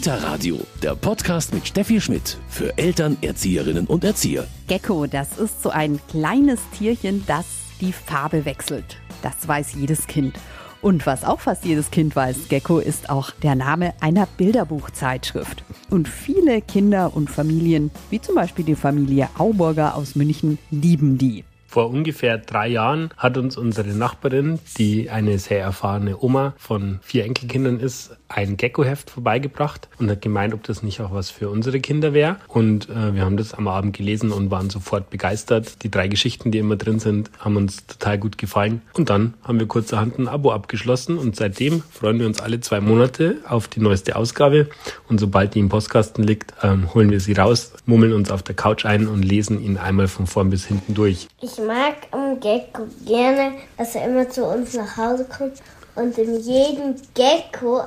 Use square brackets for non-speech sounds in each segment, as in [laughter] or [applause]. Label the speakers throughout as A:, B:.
A: Kita Radio, der Podcast mit Steffi Schmidt für Eltern, Erzieherinnen und Erzieher.
B: Gecko, das ist so ein kleines Tierchen, das die Farbe wechselt. Das weiß jedes Kind. Und was auch fast jedes Kind weiß, Gecko ist auch der Name einer Bilderbuchzeitschrift. Und viele Kinder und Familien, wie zum Beispiel die Familie Auburger aus München, lieben die.
C: Vor ungefähr drei Jahren hat uns unsere Nachbarin, die eine sehr erfahrene Oma von vier Enkelkindern ist, ein Gecko-Heft vorbeigebracht und hat gemeint, ob das nicht auch was für unsere Kinder wäre. Und äh, wir haben das am Abend gelesen und waren sofort begeistert. Die drei Geschichten, die immer drin sind, haben uns total gut gefallen. Und dann haben wir kurzerhand ein Abo abgeschlossen und seitdem freuen wir uns alle zwei Monate auf die neueste Ausgabe. Und sobald die im Postkasten liegt, ähm, holen wir sie raus, mummeln uns auf der Couch ein und lesen ihn einmal von vorn bis hinten durch.
D: Ich mag am Gecko gerne, dass er immer zu uns nach Hause kommt und in jedem Gecko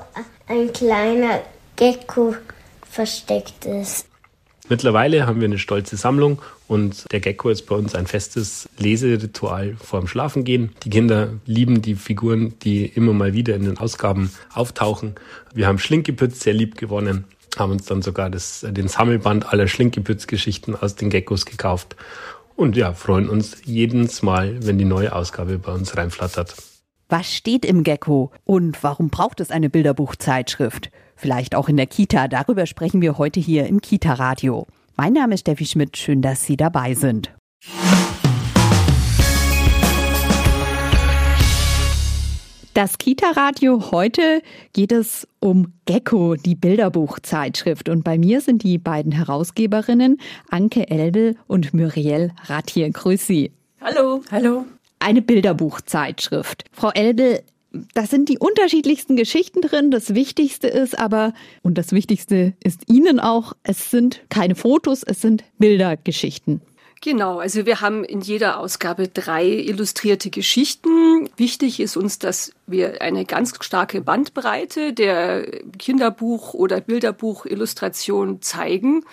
D: ein kleiner Gecko versteckt ist.
C: Mittlerweile haben wir eine stolze Sammlung und der Gecko ist bei uns ein festes Leseritual vorm Schlafengehen. Die Kinder lieben die Figuren, die immer mal wieder in den Ausgaben auftauchen. Wir haben Schlinkepütz sehr lieb gewonnen, haben uns dann sogar das, den Sammelband aller Schlinkepütz-Geschichten aus den Geckos gekauft und ja, freuen uns jedes Mal, wenn die neue Ausgabe bei uns reinflattert.
B: Was steht im Gecko und warum braucht es eine Bilderbuchzeitschrift? Vielleicht auch in der Kita, darüber sprechen wir heute hier im Kita-Radio. Mein Name ist Steffi Schmidt, schön, dass Sie dabei sind. Das Kita-Radio heute geht es um Gecko, die Bilderbuchzeitschrift. Und bei mir sind die beiden Herausgeberinnen Anke Elbel und Muriel Rattier. Grüß Sie.
E: Hallo. Hallo.
B: Eine Bilderbuchzeitschrift. Frau Elbel, da sind die unterschiedlichsten Geschichten drin. Das Wichtigste ist aber, und das Wichtigste ist Ihnen auch, es sind keine Fotos, es sind Bildergeschichten.
E: Genau, also wir haben in jeder Ausgabe drei illustrierte Geschichten. Wichtig ist uns, dass wir eine ganz starke Bandbreite der Kinderbuch- oder Bilderbuch-Illustration zeigen.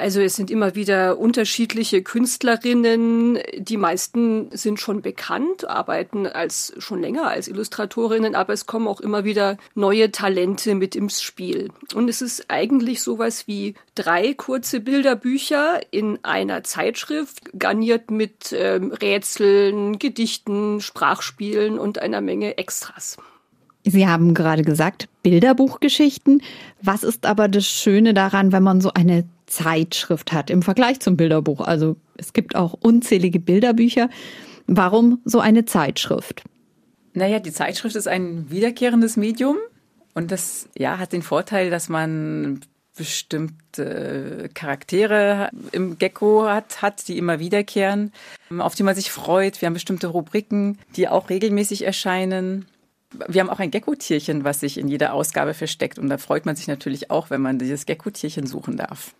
E: Also es sind immer wieder unterschiedliche Künstlerinnen. Die meisten sind schon bekannt, arbeiten als schon länger als Illustratorinnen, aber es kommen auch immer wieder neue Talente mit ins Spiel. Und es ist eigentlich sowas wie drei kurze Bilderbücher in einer Zeitschrift, garniert mit ähm, Rätseln, Gedichten, Sprachspielen und einer Menge Extras.
B: Sie haben gerade gesagt, Bilderbuchgeschichten. Was ist aber das Schöne daran, wenn man so eine Zeitschrift hat im Vergleich zum Bilderbuch? Also es gibt auch unzählige Bilderbücher. Warum so eine Zeitschrift?
F: Naja, die Zeitschrift ist ein wiederkehrendes Medium und das ja, hat den Vorteil, dass man bestimmte Charaktere im Gecko hat, hat, die immer wiederkehren, auf die man sich freut. Wir haben bestimmte Rubriken, die auch regelmäßig erscheinen. Wir haben auch ein Gecko-Tierchen, was sich in jeder Ausgabe versteckt. Und da freut man sich natürlich auch, wenn man dieses Gecko-Tierchen suchen darf.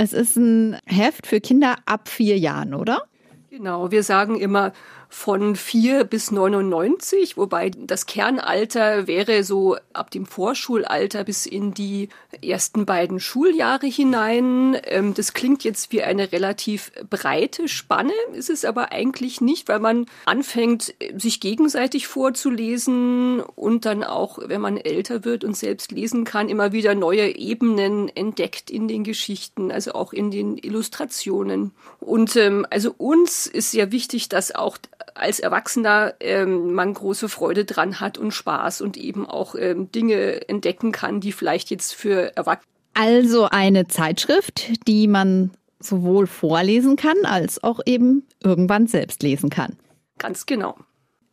B: Es ist ein Heft für Kinder ab vier Jahren, oder?
E: Genau, wir sagen immer, von 4 bis 99, wobei das Kernalter wäre so ab dem Vorschulalter bis in die ersten beiden Schuljahre hinein. Ähm, das klingt jetzt wie eine relativ breite Spanne, ist es aber eigentlich nicht, weil man anfängt, sich gegenseitig vorzulesen und dann auch, wenn man älter wird und selbst lesen kann, immer wieder neue Ebenen entdeckt in den Geschichten, also auch in den Illustrationen. Und ähm, also uns ist sehr wichtig, dass auch als Erwachsener ähm, man große Freude dran hat und Spaß und eben auch ähm, Dinge entdecken kann, die vielleicht jetzt für Erwachsene.
B: Also eine Zeitschrift, die man sowohl vorlesen kann, als auch eben irgendwann selbst lesen kann.
E: Ganz genau.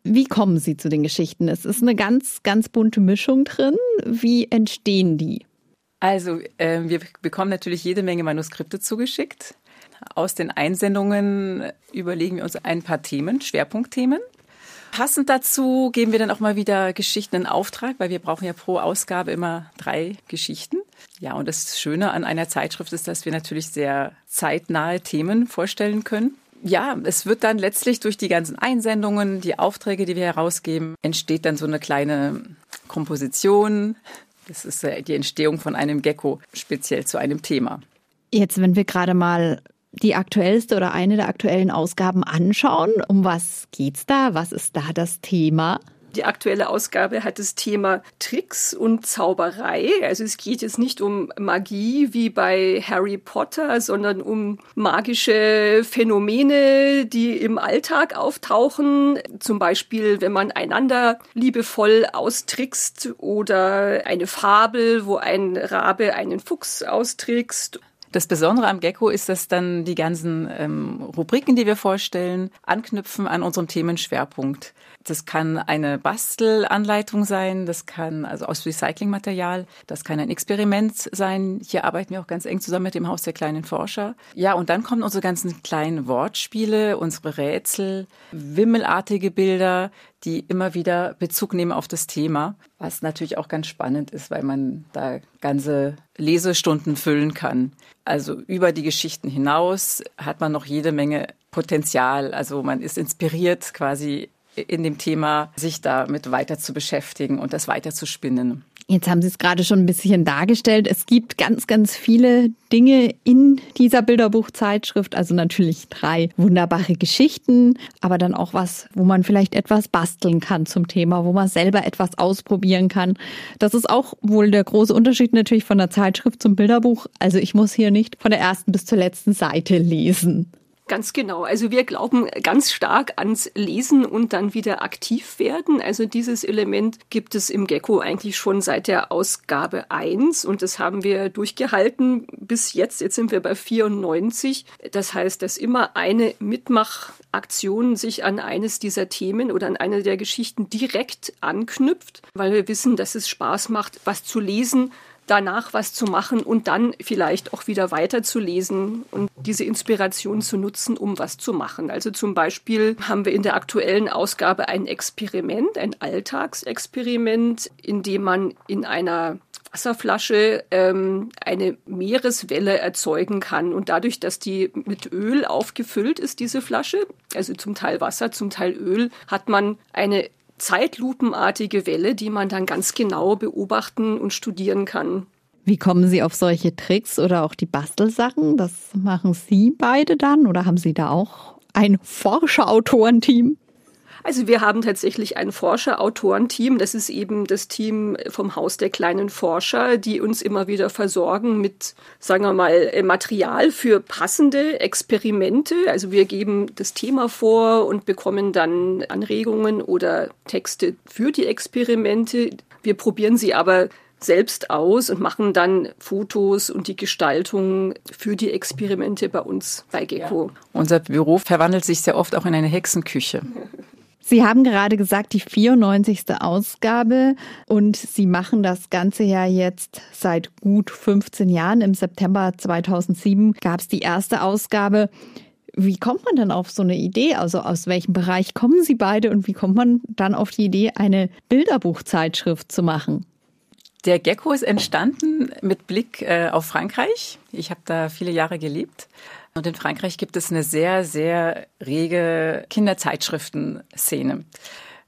B: Wie kommen Sie zu den Geschichten? Es ist eine ganz, ganz bunte Mischung drin. Wie entstehen die?
F: Also, äh, wir bekommen natürlich jede Menge Manuskripte zugeschickt. Aus den Einsendungen überlegen wir uns ein paar Themen, Schwerpunktthemen. Passend dazu geben wir dann auch mal wieder Geschichten in Auftrag, weil wir brauchen ja pro Ausgabe immer drei Geschichten. Ja, und das Schöne an einer Zeitschrift ist, dass wir natürlich sehr zeitnahe Themen vorstellen können. Ja, es wird dann letztlich durch die ganzen Einsendungen, die Aufträge, die wir herausgeben, entsteht dann so eine kleine Komposition. Das ist die Entstehung von einem Gecko speziell zu einem Thema.
B: Jetzt, wenn wir gerade mal die aktuellste oder eine der aktuellen Ausgaben anschauen. Um was geht's da? Was ist da das Thema?
E: Die aktuelle Ausgabe hat das Thema Tricks und Zauberei. Also es geht jetzt nicht um Magie wie bei Harry Potter, sondern um magische Phänomene, die im Alltag auftauchen. Zum Beispiel, wenn man einander liebevoll austrickst oder eine Fabel, wo ein Rabe einen Fuchs austrickst
F: das Besondere am Gecko ist, dass dann die ganzen ähm, Rubriken, die wir vorstellen, anknüpfen an unserem Themenschwerpunkt. Das kann eine Bastelanleitung sein, das kann also aus Recyclingmaterial, das kann ein Experiment sein. Hier arbeiten wir auch ganz eng zusammen mit dem Haus der kleinen Forscher. Ja, und dann kommen unsere ganzen kleinen Wortspiele, unsere Rätsel, wimmelartige Bilder, die immer wieder Bezug nehmen auf das Thema, was natürlich auch ganz spannend ist, weil man da ganze Lesestunden füllen kann. Also über die Geschichten hinaus hat man noch jede Menge Potenzial. Also man ist inspiriert quasi in dem Thema, sich damit weiter zu beschäftigen und das weiter zu spinnen.
B: Jetzt haben Sie es gerade schon ein bisschen dargestellt. Es gibt ganz, ganz viele Dinge in dieser Bilderbuchzeitschrift. Also natürlich drei wunderbare Geschichten, aber dann auch was, wo man vielleicht etwas basteln kann zum Thema, wo man selber etwas ausprobieren kann. Das ist auch wohl der große Unterschied natürlich von der Zeitschrift zum Bilderbuch. Also ich muss hier nicht von der ersten bis zur letzten Seite lesen.
E: Ganz genau. Also wir glauben ganz stark ans Lesen und dann wieder aktiv werden. Also dieses Element gibt es im Gecko eigentlich schon seit der Ausgabe 1 und das haben wir durchgehalten bis jetzt. Jetzt sind wir bei 94. Das heißt, dass immer eine Mitmachaktion sich an eines dieser Themen oder an eine der Geschichten direkt anknüpft, weil wir wissen, dass es Spaß macht, was zu lesen, danach was zu machen und dann vielleicht auch wieder weiterzulesen und diese Inspiration zu nutzen, um was zu machen. Also zum Beispiel haben wir in der aktuellen Ausgabe ein Experiment, ein Alltagsexperiment, in dem man in einer Wasserflasche ähm, eine Meereswelle erzeugen kann. Und dadurch, dass die mit Öl aufgefüllt ist, diese Flasche, also zum Teil Wasser, zum Teil Öl, hat man eine zeitlupenartige Welle, die man dann ganz genau beobachten und studieren kann.
B: Wie kommen Sie auf solche Tricks oder auch die Bastelsachen? Das machen Sie beide dann oder haben Sie da auch ein Forscherautorenteam?
E: Also wir haben tatsächlich ein Forscher-Autorenteam. Das ist eben das Team vom Haus der kleinen Forscher, die uns immer wieder versorgen mit, sagen wir mal, äh, Material für passende Experimente. Also wir geben das Thema vor und bekommen dann Anregungen oder Texte für die Experimente. Wir probieren sie aber selbst aus und machen dann Fotos und die Gestaltung für die Experimente bei uns bei Gecko.
F: Ja. Unser Büro verwandelt sich sehr oft auch in eine Hexenküche. [laughs]
B: Sie haben gerade gesagt, die 94. Ausgabe und Sie machen das Ganze ja jetzt seit gut 15 Jahren. Im September 2007 gab es die erste Ausgabe. Wie kommt man dann auf so eine Idee? Also aus welchem Bereich kommen Sie beide und wie kommt man dann auf die Idee, eine Bilderbuchzeitschrift zu machen?
F: Der Gecko ist entstanden mit Blick äh, auf Frankreich. Ich habe da viele Jahre gelebt. Und in Frankreich gibt es eine sehr, sehr rege Kinderzeitschriften-Szene.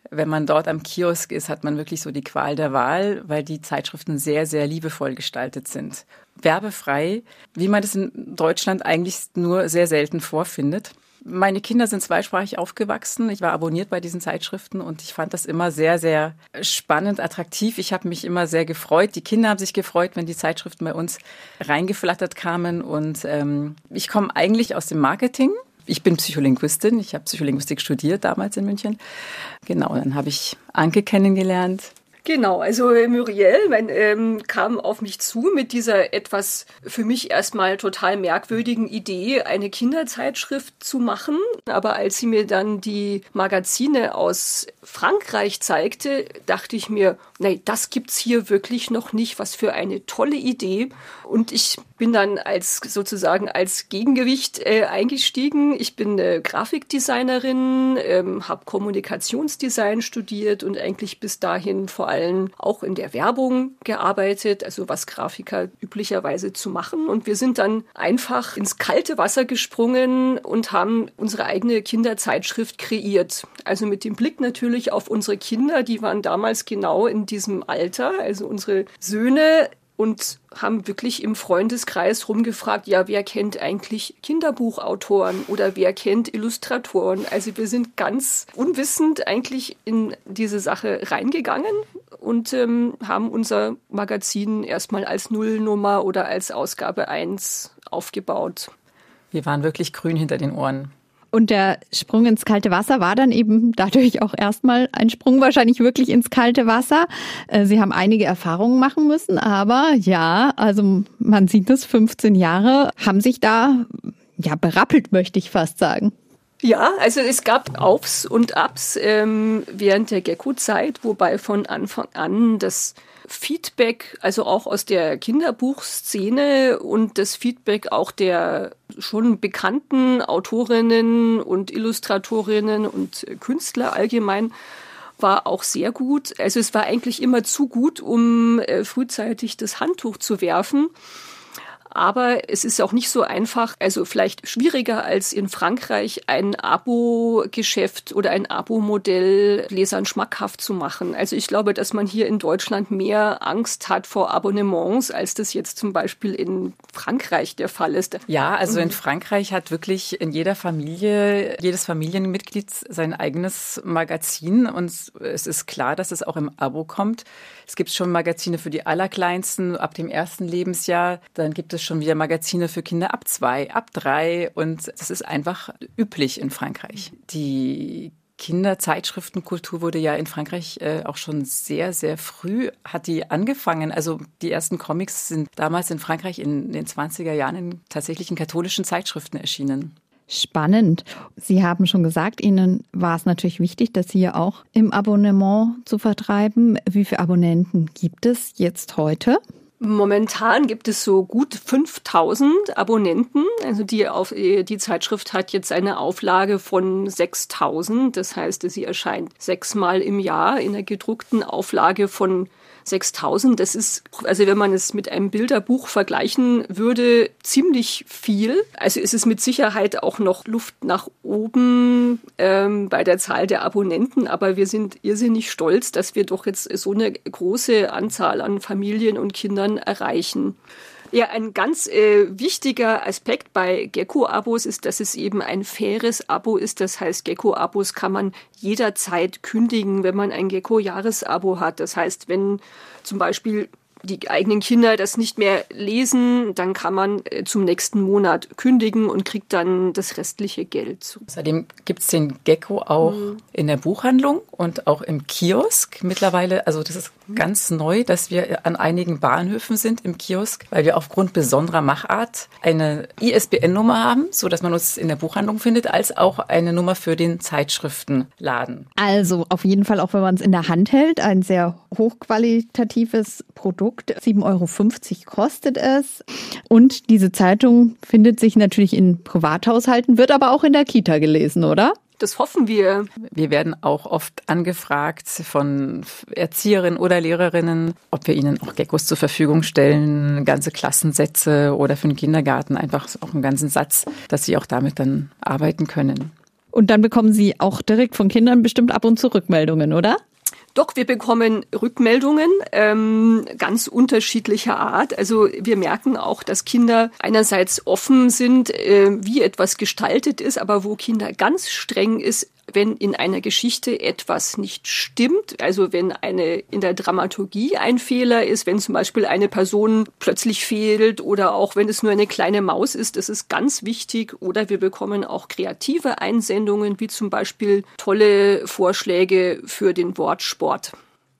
F: Wenn man dort am Kiosk ist, hat man wirklich so die Qual der Wahl, weil die Zeitschriften sehr, sehr liebevoll gestaltet sind. Werbefrei, wie man das in Deutschland eigentlich nur sehr selten vorfindet. Meine Kinder sind zweisprachig aufgewachsen. Ich war abonniert bei diesen Zeitschriften und ich fand das immer sehr, sehr spannend, attraktiv. Ich habe mich immer sehr gefreut. Die Kinder haben sich gefreut, wenn die Zeitschriften bei uns reingeflattert kamen. Und ähm, ich komme eigentlich aus dem Marketing. Ich bin Psycholinguistin. Ich habe Psycholinguistik studiert damals in München. Genau, dann habe ich Anke kennengelernt.
E: Genau, also Muriel mein, ähm, kam auf mich zu mit dieser etwas für mich erstmal total merkwürdigen Idee, eine Kinderzeitschrift zu machen. Aber als sie mir dann die Magazine aus Frankreich zeigte, dachte ich mir, nee, das gibt's hier wirklich noch nicht. Was für eine tolle Idee. Und ich bin dann als sozusagen als Gegengewicht äh, eingestiegen. Ich bin äh, Grafikdesignerin, ähm, habe Kommunikationsdesign studiert und eigentlich bis dahin vor allem auch in der Werbung gearbeitet, also was Grafiker üblicherweise zu machen. Und wir sind dann einfach ins kalte Wasser gesprungen und haben unsere eigene Kinderzeitschrift kreiert. Also mit dem Blick natürlich auf unsere Kinder, die waren damals genau in diesem Alter. Also unsere Söhne und haben wirklich im Freundeskreis rumgefragt, ja, wer kennt eigentlich Kinderbuchautoren oder wer kennt Illustratoren? Also wir sind ganz unwissend eigentlich in diese Sache reingegangen und ähm, haben unser Magazin erstmal als Nullnummer oder als Ausgabe 1 aufgebaut.
F: Wir waren wirklich grün hinter den Ohren.
B: Und der Sprung ins kalte Wasser war dann eben dadurch auch erstmal ein Sprung wahrscheinlich wirklich ins kalte Wasser. Äh, Sie haben einige Erfahrungen machen müssen, aber ja, also man sieht es, 15 Jahre haben sich da ja berappelt, möchte ich fast sagen.
E: Ja, also es gab Aufs und Abs ähm, während der Gecko-Zeit, wobei von Anfang an das Feedback, also auch aus der Kinderbuchszene und das Feedback auch der schon bekannten Autorinnen und Illustratorinnen und Künstler allgemein war auch sehr gut. Also es war eigentlich immer zu gut, um äh, frühzeitig das Handtuch zu werfen. Aber es ist auch nicht so einfach, also vielleicht schwieriger als in Frankreich ein Abo-Geschäft oder ein Abo-Modell Lesern schmackhaft zu machen. Also ich glaube, dass man hier in Deutschland mehr Angst hat vor Abonnements, als das jetzt zum Beispiel in Frankreich der Fall ist.
F: Ja, also in Frankreich hat wirklich in jeder Familie, jedes Familienmitglied sein eigenes Magazin und es ist klar, dass es auch im Abo kommt. Es gibt schon Magazine für die Allerkleinsten ab dem ersten Lebensjahr. Dann gibt es schon wieder Magazine für Kinder ab zwei, ab drei. Und das ist einfach üblich in Frankreich. Die Kinderzeitschriftenkultur wurde ja in Frankreich äh, auch schon sehr, sehr früh, hat die angefangen. Also die ersten Comics sind damals in Frankreich in den 20er Jahren in tatsächlichen katholischen Zeitschriften erschienen.
B: Spannend. Sie haben schon gesagt, Ihnen war es natürlich wichtig, das hier auch im Abonnement zu vertreiben. Wie viele Abonnenten gibt es jetzt heute?
E: Momentan gibt es so gut 5000 Abonnenten. Also die, auf, die Zeitschrift hat jetzt eine Auflage von 6000. Das heißt, sie erscheint sechsmal im Jahr in der gedruckten Auflage von 6000, das ist, also wenn man es mit einem Bilderbuch vergleichen würde, ziemlich viel. Also ist es mit Sicherheit auch noch Luft nach oben ähm, bei der Zahl der Abonnenten, aber wir sind irrsinnig stolz, dass wir doch jetzt so eine große Anzahl an Familien und Kindern erreichen. Ja, ein ganz äh, wichtiger Aspekt bei Gecko-Abos ist, dass es eben ein faires Abo ist. Das heißt, Gecko-Abos kann man jederzeit kündigen, wenn man ein Gecko-Jahresabo hat. Das heißt, wenn zum Beispiel die eigenen Kinder das nicht mehr lesen, dann kann man äh, zum nächsten Monat kündigen und kriegt dann das restliche Geld.
F: Außerdem gibt es den Gecko auch mhm. in der Buchhandlung und auch im Kiosk mittlerweile. Also das ist. Ganz neu, dass wir an einigen Bahnhöfen sind im Kiosk, weil wir aufgrund besonderer Machart eine ISBN-Nummer haben, so dass man uns in der Buchhandlung findet, als auch eine Nummer für den Zeitschriftenladen.
B: Also auf jeden Fall auch, wenn man es in der Hand hält, ein sehr hochqualitatives Produkt. Produkt. 7,50 Euro kostet es. Und diese Zeitung findet sich natürlich in Privathaushalten, wird aber auch in der Kita gelesen, oder?
E: Das hoffen wir.
F: Wir werden auch oft angefragt von Erzieherinnen oder Lehrerinnen, ob wir ihnen auch Geckos zur Verfügung stellen, ganze Klassensätze oder für den Kindergarten einfach auch einen ganzen Satz, dass sie auch damit dann arbeiten können.
B: Und dann bekommen Sie auch direkt von Kindern bestimmt ab und zu Rückmeldungen, oder?
E: Doch, wir bekommen Rückmeldungen ähm, ganz unterschiedlicher Art. Also wir merken auch, dass Kinder einerseits offen sind, äh, wie etwas gestaltet ist, aber wo Kinder ganz streng ist, wenn in einer Geschichte etwas nicht stimmt, also wenn eine in der Dramaturgie ein Fehler ist, wenn zum Beispiel eine Person plötzlich fehlt oder auch wenn es nur eine kleine Maus ist, das ist ganz wichtig. Oder wir bekommen auch kreative Einsendungen, wie zum Beispiel tolle Vorschläge für den Wortsport.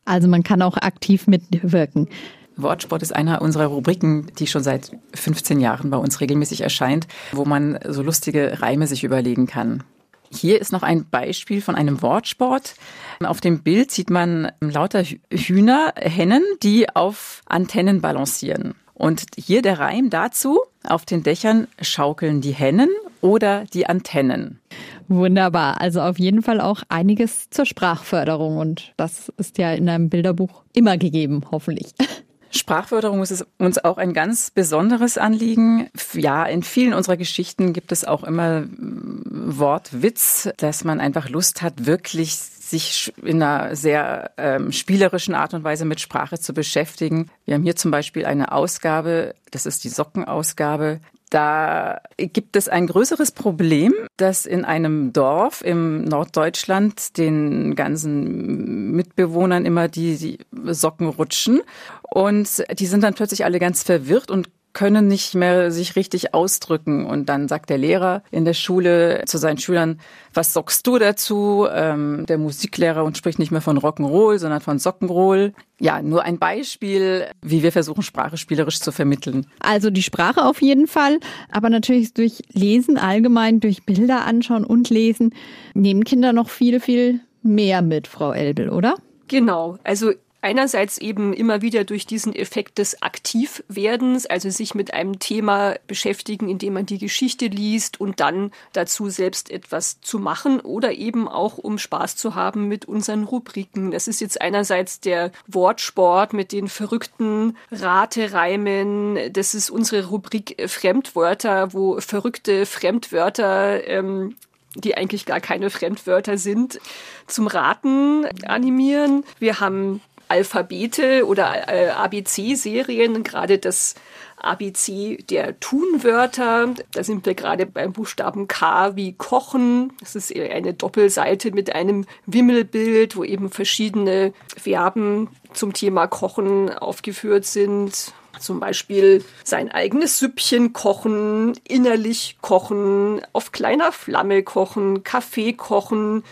B: Also man kann auch aktiv mitwirken.
F: Wortsport ist einer unserer Rubriken, die schon seit 15 Jahren bei uns regelmäßig erscheint, wo man so lustige Reime sich überlegen kann. Hier ist noch ein Beispiel von einem Wortsport. Auf dem Bild sieht man lauter Hühner, Hennen, die auf Antennen balancieren. Und hier der Reim dazu, auf den Dächern schaukeln die Hennen oder die Antennen.
B: Wunderbar. Also auf jeden Fall auch einiges zur Sprachförderung. Und das ist ja in einem Bilderbuch immer gegeben, hoffentlich. [laughs]
F: Sprachförderung ist uns auch ein ganz besonderes Anliegen. Ja, in vielen unserer Geschichten gibt es auch immer Wortwitz, dass man einfach Lust hat, wirklich sich in einer sehr ähm, spielerischen Art und Weise mit Sprache zu beschäftigen. Wir haben hier zum Beispiel eine Ausgabe, das ist die Sockenausgabe. Da gibt es ein größeres Problem, dass in einem Dorf im Norddeutschland den ganzen Mitbewohnern immer die, die Socken rutschen. Und die sind dann plötzlich alle ganz verwirrt und können nicht mehr sich richtig ausdrücken. Und dann sagt der Lehrer in der Schule zu seinen Schülern, was sagst du dazu? Ähm, der Musiklehrer und spricht nicht mehr von Rock'n'Roll, sondern von Sockenroll. Ja, nur ein Beispiel, wie wir versuchen, Sprache spielerisch zu vermitteln.
B: Also die Sprache auf jeden Fall, aber natürlich durch Lesen allgemein, durch Bilder anschauen und lesen, nehmen Kinder noch viel, viel mehr mit, Frau Elbel, oder?
E: Genau. Also Einerseits eben immer wieder durch diesen Effekt des Aktivwerdens, also sich mit einem Thema beschäftigen, indem man die Geschichte liest und dann dazu selbst etwas zu machen oder eben auch um Spaß zu haben mit unseren Rubriken. Das ist jetzt einerseits der Wortsport mit den verrückten Ratereimen. Das ist unsere Rubrik Fremdwörter, wo verrückte Fremdwörter ähm, die eigentlich gar keine Fremdwörter sind, zum Raten animieren. Wir haben Alphabete oder äh, ABC-Serien, gerade das ABC der Tunwörter. Da sind wir gerade beim Buchstaben K wie Kochen. Das ist eine Doppelseite mit einem Wimmelbild, wo eben verschiedene Verben zum Thema Kochen aufgeführt sind. Zum Beispiel sein eigenes Süppchen kochen, innerlich kochen, auf kleiner Flamme kochen, Kaffee kochen,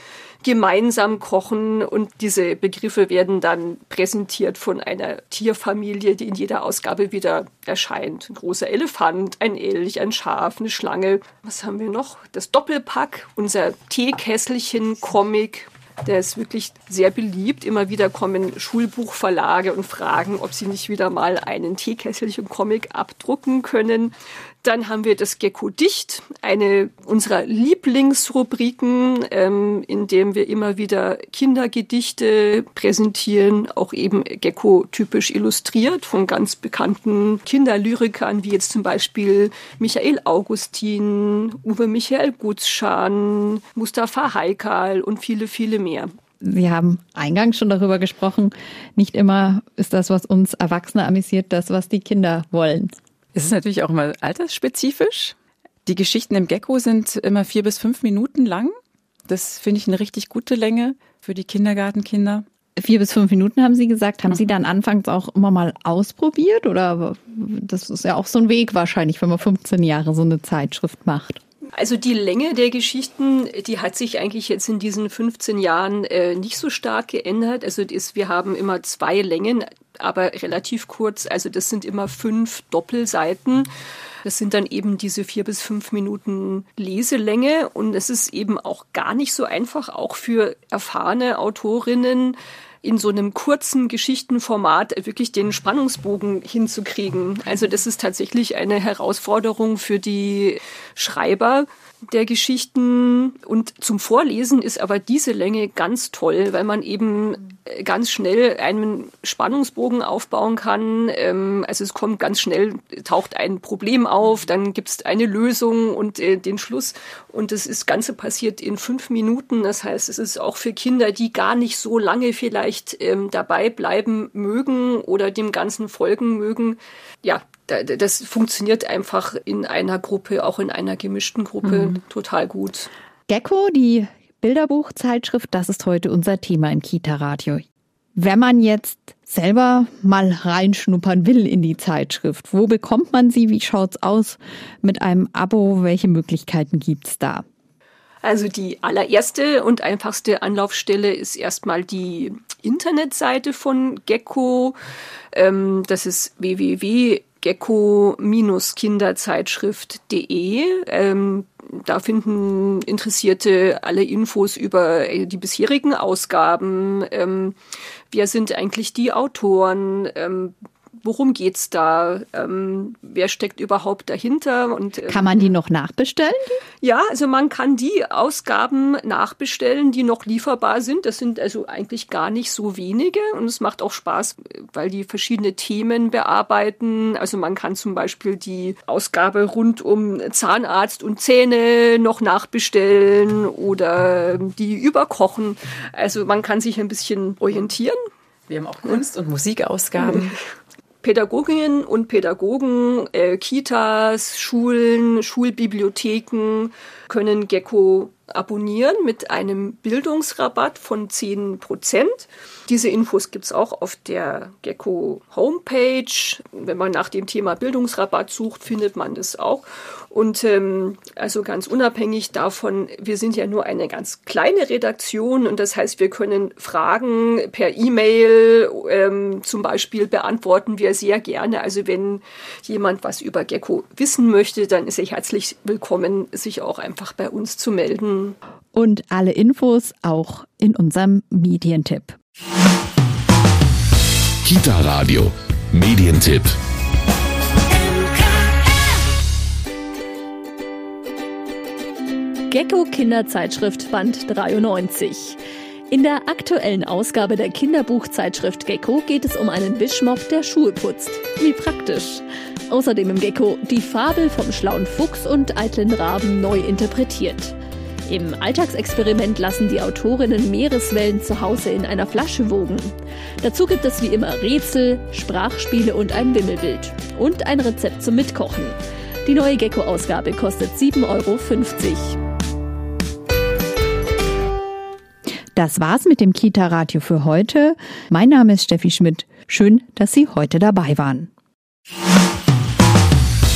E: gemeinsam kochen und diese Begriffe werden dann präsentiert von einer Tierfamilie, die in jeder Ausgabe wieder erscheint. Ein großer Elefant, ein Elch, ein Schaf, eine Schlange. Was haben wir noch? Das Doppelpack, unser Teekesselchen-Comic. Der ist wirklich sehr beliebt. Immer wieder kommen Schulbuchverlage und fragen, ob sie nicht wieder mal einen Teekesselchen-Comic abdrucken können. Dann haben wir das Gecko Dicht, eine unserer Lieblingsrubriken, ähm, in dem wir immer wieder Kindergedichte präsentieren, auch eben Gecko typisch illustriert von ganz bekannten Kinderlyrikern, wie jetzt zum Beispiel Michael Augustin, Uwe Michael Gutschan, Mustafa Haikal und viele, viele mehr.
B: Sie haben eingangs schon darüber gesprochen, nicht immer ist das, was uns Erwachsene amüsiert, das, was die Kinder wollen.
F: Es ist natürlich auch immer altersspezifisch. Die Geschichten im Gecko sind immer vier bis fünf Minuten lang. Das finde ich eine richtig gute Länge für die Kindergartenkinder.
B: Vier bis fünf Minuten haben Sie gesagt. Haben Sie dann anfangs auch immer mal ausprobiert? Oder das ist ja auch so ein Weg wahrscheinlich, wenn man 15 Jahre so eine Zeitschrift macht.
E: Also die Länge der Geschichten, die hat sich eigentlich jetzt in diesen 15 Jahren äh, nicht so stark geändert. Also das, wir haben immer zwei Längen aber relativ kurz. Also das sind immer fünf Doppelseiten. Das sind dann eben diese vier bis fünf Minuten Leselänge und es ist eben auch gar nicht so einfach, auch für erfahrene Autorinnen in so einem kurzen Geschichtenformat wirklich den Spannungsbogen hinzukriegen. Also das ist tatsächlich eine Herausforderung für die Schreiber der Geschichten und zum Vorlesen ist aber diese Länge ganz toll, weil man eben ganz schnell einen Spannungsbogen aufbauen kann. Ähm, also es kommt ganz schnell, taucht ein Problem auf, dann gibt es eine Lösung und äh, den Schluss. Und das ist Ganze passiert in fünf Minuten. Das heißt, es ist auch für Kinder, die gar nicht so lange vielleicht ähm, dabei bleiben mögen oder dem Ganzen folgen mögen. Ja, das funktioniert einfach in einer Gruppe, auch in einer gemischten Gruppe mhm. total gut.
B: Gecko, die Bilderbuchzeitschrift, das ist heute unser Thema im Kita-Radio. Wenn man jetzt selber mal reinschnuppern will in die Zeitschrift, wo bekommt man sie? Wie schaut's aus mit einem Abo? Welche Möglichkeiten gibt's da?
E: Also die allererste und einfachste Anlaufstelle ist erstmal die Internetseite von Gecko. Ähm, das ist www.gecko-kinderzeitschrift.de. Ähm, da finden Interessierte alle Infos über äh, die bisherigen Ausgaben. Ähm, wer sind eigentlich die Autoren? Ähm, worum geht's da? Ähm, wer steckt überhaupt dahinter? Und,
B: ähm, kann man die noch nachbestellen?
E: Ja, also man kann die Ausgaben nachbestellen, die noch lieferbar sind. Das sind also eigentlich gar nicht so wenige und es macht auch Spaß, weil die verschiedene Themen bearbeiten. Also man kann zum Beispiel die Ausgabe rund um Zahnarzt und Zähne noch nachbestellen oder die überkochen. Also man kann sich ein bisschen orientieren.
F: Wir haben auch Kunst- und Musikausgaben. [laughs]
E: Pädagoginnen und Pädagogen, äh, Kitas, Schulen, Schulbibliotheken können Gecko abonnieren mit einem Bildungsrabatt von 10 Prozent. Diese Infos gibt es auch auf der Gecko Homepage. Wenn man nach dem Thema Bildungsrabatt sucht, findet man das auch. Und ähm, also ganz unabhängig davon, wir sind ja nur eine ganz kleine Redaktion und das heißt, wir können Fragen per E-Mail ähm, zum Beispiel beantworten wir sehr gerne. Also wenn jemand was über Gecko wissen möchte, dann ist er herzlich willkommen, sich auch einfach bei uns zu melden.
B: Und alle Infos auch in unserem Medientipp.
A: Kita Radio, Medientipp.
G: Gecko Kinderzeitschrift Band 93. In der aktuellen Ausgabe der Kinderbuchzeitschrift Gecko geht es um einen Wischmopp, der Schuhe putzt. Wie praktisch. Außerdem im Gecko die Fabel vom schlauen Fuchs und eitlen Raben neu interpretiert. Im Alltagsexperiment lassen die Autorinnen Meereswellen zu Hause in einer Flasche wogen. Dazu gibt es wie immer Rätsel, Sprachspiele und ein Wimmelbild. Und ein Rezept zum Mitkochen. Die neue Gecko-Ausgabe kostet 7,50 Euro.
B: Das war's mit dem Kita-Radio für heute. Mein Name ist Steffi Schmidt. Schön, dass Sie heute dabei waren.